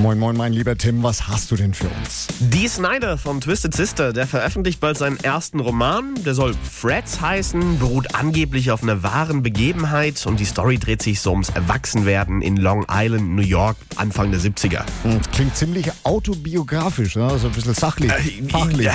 Moin, moin, mein lieber Tim, was hast du denn für uns? Dee Snyder von Twisted Sister, der veröffentlicht bald seinen ersten Roman. Der soll Freds heißen, beruht angeblich auf einer wahren Begebenheit und die Story dreht sich so ums Erwachsenwerden in Long Island, New York, Anfang der 70er. Hm, Klingt ziemlich autobiografisch, ne? so ein bisschen sachlich, fachlich. Ja.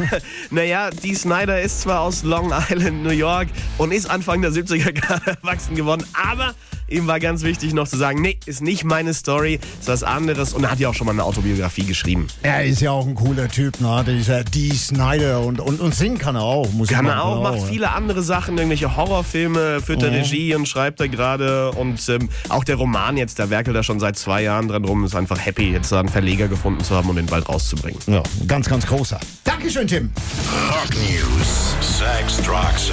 naja, Dee Snyder ist zwar aus Long Island, New York und ist Anfang der 70er gerade erwachsen geworden, aber ihm war ganz wichtig noch zu sagen, nee, ist nicht meine Story, ist was anderes und er hat ja auch schon mal eine Autobiografie geschrieben. Er ist ja auch ein cooler Typ, ne? dieser Dee Snyder und, und, und singen kann er auch. Musik Kann er auch, macht viele andere Sachen, irgendwelche Horrorfilme, führt er Regie und schreibt er gerade. Und ähm, auch der Roman jetzt, der werkelt da schon seit zwei Jahren dran rum, ist einfach happy, jetzt da einen Verleger gefunden zu haben und den bald rauszubringen. Ja, ganz, ganz großer. Dankeschön, Tim. Rock News. Sex, Drugs